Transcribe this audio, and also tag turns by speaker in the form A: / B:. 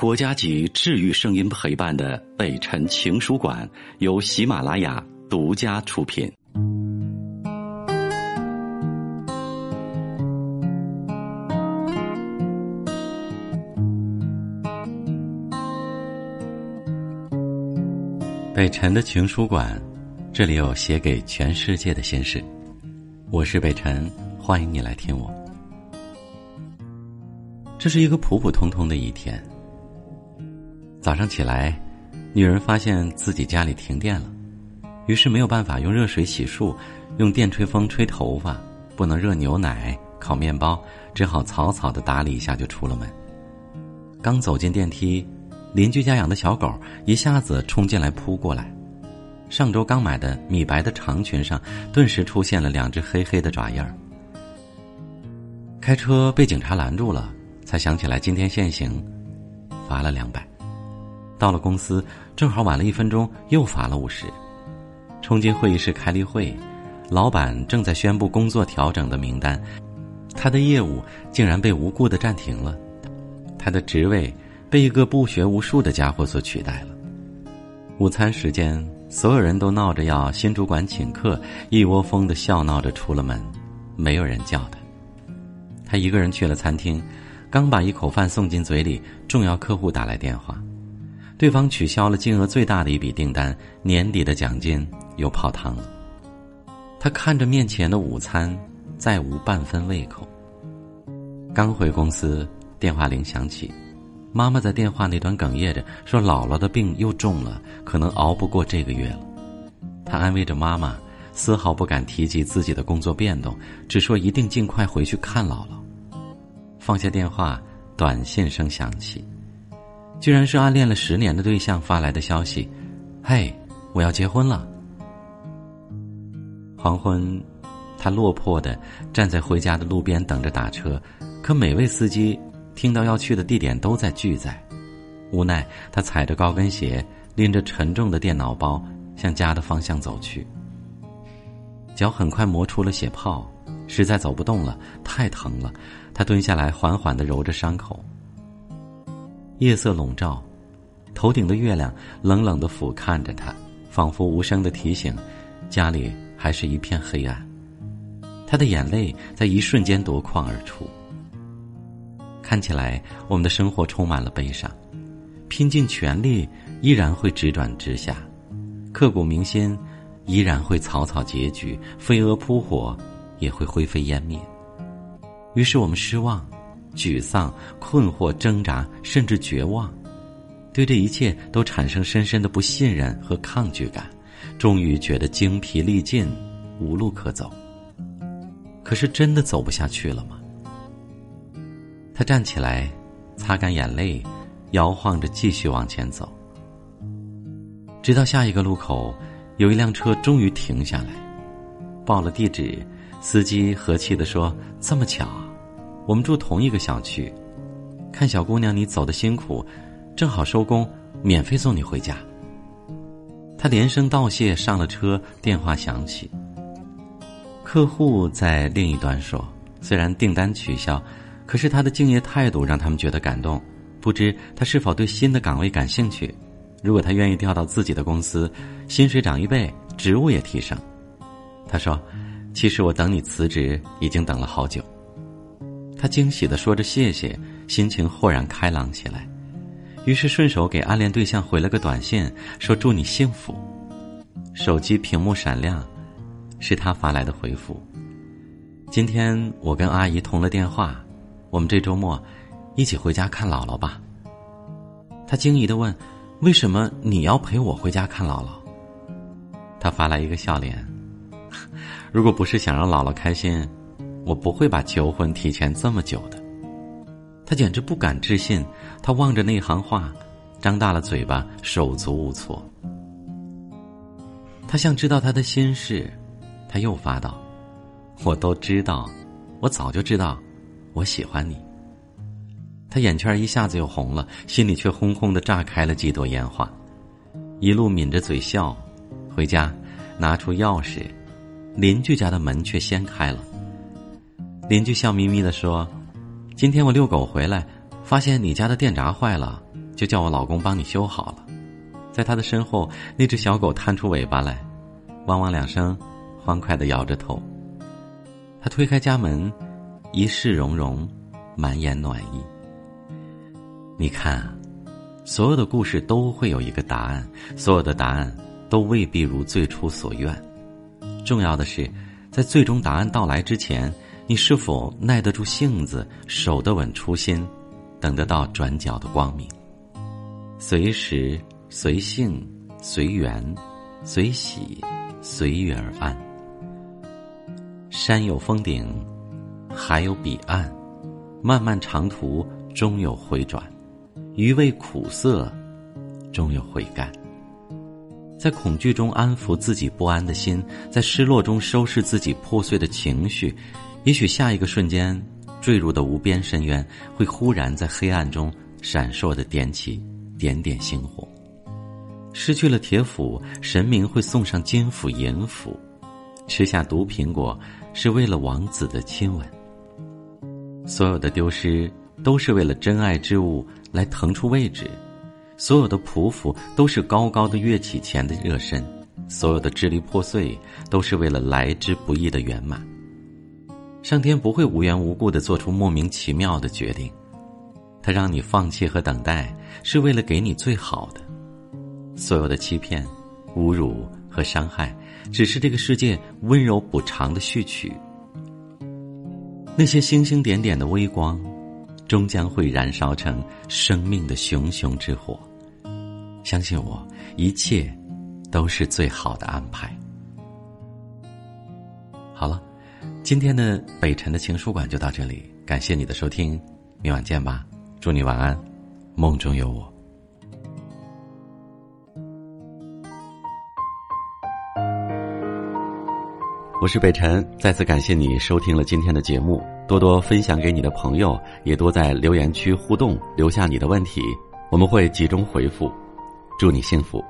A: 国家级治愈声音陪伴的北辰情书馆由喜马拉雅独家出品。北辰的情书馆，这里有写给全世界的心事。我是北辰，欢迎你来听我。这是一个普普通通的一天。早上起来，女人发现自己家里停电了，于是没有办法用热水洗漱，用电吹风吹头发，不能热牛奶、烤面包，只好草草的打理一下就出了门。刚走进电梯，邻居家养的小狗一下子冲进来扑过来，上周刚买的米白的长裙上顿时出现了两只黑黑的爪印儿。开车被警察拦住了，才想起来今天限行，罚了两百。到了公司，正好晚了一分钟，又罚了五十。冲进会议室开例会，老板正在宣布工作调整的名单，他的业务竟然被无故的暂停了，他的职位被一个不学无术的家伙所取代了。午餐时间，所有人都闹着要新主管请客，一窝蜂的笑闹着出了门，没有人叫他。他一个人去了餐厅，刚把一口饭送进嘴里，重要客户打来电话。对方取消了金额最大的一笔订单，年底的奖金又泡汤了。他看着面前的午餐，再无半分胃口。刚回公司，电话铃响起，妈妈在电话那端哽咽着说：“姥姥的病又重了，可能熬不过这个月了。”他安慰着妈妈，丝毫不敢提及自己的工作变动，只说一定尽快回去看姥姥。放下电话，短信声响起。居然是暗恋了十年的对象发来的消息：“嘿，我要结婚了。”黄昏，他落魄的站在回家的路边等着打车，可每位司机听到要去的地点都在拒载，无奈他踩着高跟鞋，拎着沉重的电脑包向家的方向走去。脚很快磨出了血泡，实在走不动了，太疼了，他蹲下来缓缓的揉着伤口。夜色笼罩，头顶的月亮冷冷的俯瞰着他，仿佛无声的提醒：家里还是一片黑暗。他的眼泪在一瞬间夺眶而出。看起来我们的生活充满了悲伤，拼尽全力依然会直转直下，刻骨铭心依然会草草结局，飞蛾扑火也会灰飞烟灭。于是我们失望。沮丧、困惑、挣扎，甚至绝望，对这一切都产生深深的不信任和抗拒感，终于觉得精疲力尽，无路可走。可是真的走不下去了吗？他站起来，擦干眼泪，摇晃着继续往前走，直到下一个路口，有一辆车终于停下来，报了地址，司机和气的说：“这么巧。”我们住同一个小区，看小姑娘你走的辛苦，正好收工，免费送你回家。他连声道谢，上了车，电话响起。客户在另一端说：“虽然订单取消，可是他的敬业态度让他们觉得感动。不知他是否对新的岗位感兴趣？如果他愿意调到自己的公司，薪水涨一倍，职务也提升。”他说：“其实我等你辞职已经等了好久。”他惊喜的说着谢谢，心情豁然开朗起来，于是顺手给暗恋对象回了个短信，说祝你幸福。手机屏幕闪亮，是他发来的回复。今天我跟阿姨通了电话，我们这周末一起回家看姥姥吧。他惊疑的问：“为什么你要陪我回家看姥姥？”他发来一个笑脸：“ 如果不是想让姥姥开心。”我不会把求婚提前这么久的。他简直不敢置信，他望着那行话，张大了嘴巴，手足无措。他像知道他的心事，他又发道：“我都知道，我早就知道，我喜欢你。”他眼圈一下子又红了，心里却轰轰的炸开了几朵烟花，一路抿着嘴笑，回家，拿出钥匙，邻居家的门却掀开了。邻居笑眯眯的说：“今天我遛狗回来，发现你家的电闸坏了，就叫我老公帮你修好了。在他的身后，那只小狗探出尾巴来，汪汪两声，欢快的摇着头。他推开家门，一世融融，满眼暖意。你看，所有的故事都会有一个答案，所有的答案都未必如最初所愿。重要的是，在最终答案到来之前，你是否耐得住性子，守得稳初心，等得到转角的光明。随时、随性、随缘、随喜、随遇而安。山有峰顶，海有彼岸，漫漫长途终有回转，余味苦涩，终有回甘。在恐惧中安抚自己不安的心，在失落中收拾自己破碎的情绪，也许下一个瞬间，坠入的无边深渊会忽然在黑暗中闪烁的点起点点星火。失去了铁斧，神明会送上金斧银斧；吃下毒苹果，是为了王子的亲吻。所有的丢失，都是为了真爱之物来腾出位置。所有的匍匐都是高高的跃起前的热身，所有的支离破碎都是为了来之不易的圆满。上天不会无缘无故的做出莫名其妙的决定，他让你放弃和等待，是为了给你最好的。所有的欺骗、侮辱和伤害，只是这个世界温柔补偿的序曲。那些星星点点的微光，终将会燃烧成生命的熊熊之火。相信我，一切都是最好的安排。好了，今天的北辰的情书馆就到这里，感谢你的收听，明晚见吧，祝你晚安，梦中有我。我是北辰，再次感谢你收听了今天的节目，多多分享给你的朋友，也多在留言区互动，留下你的问题，我们会集中回复。祝你幸福。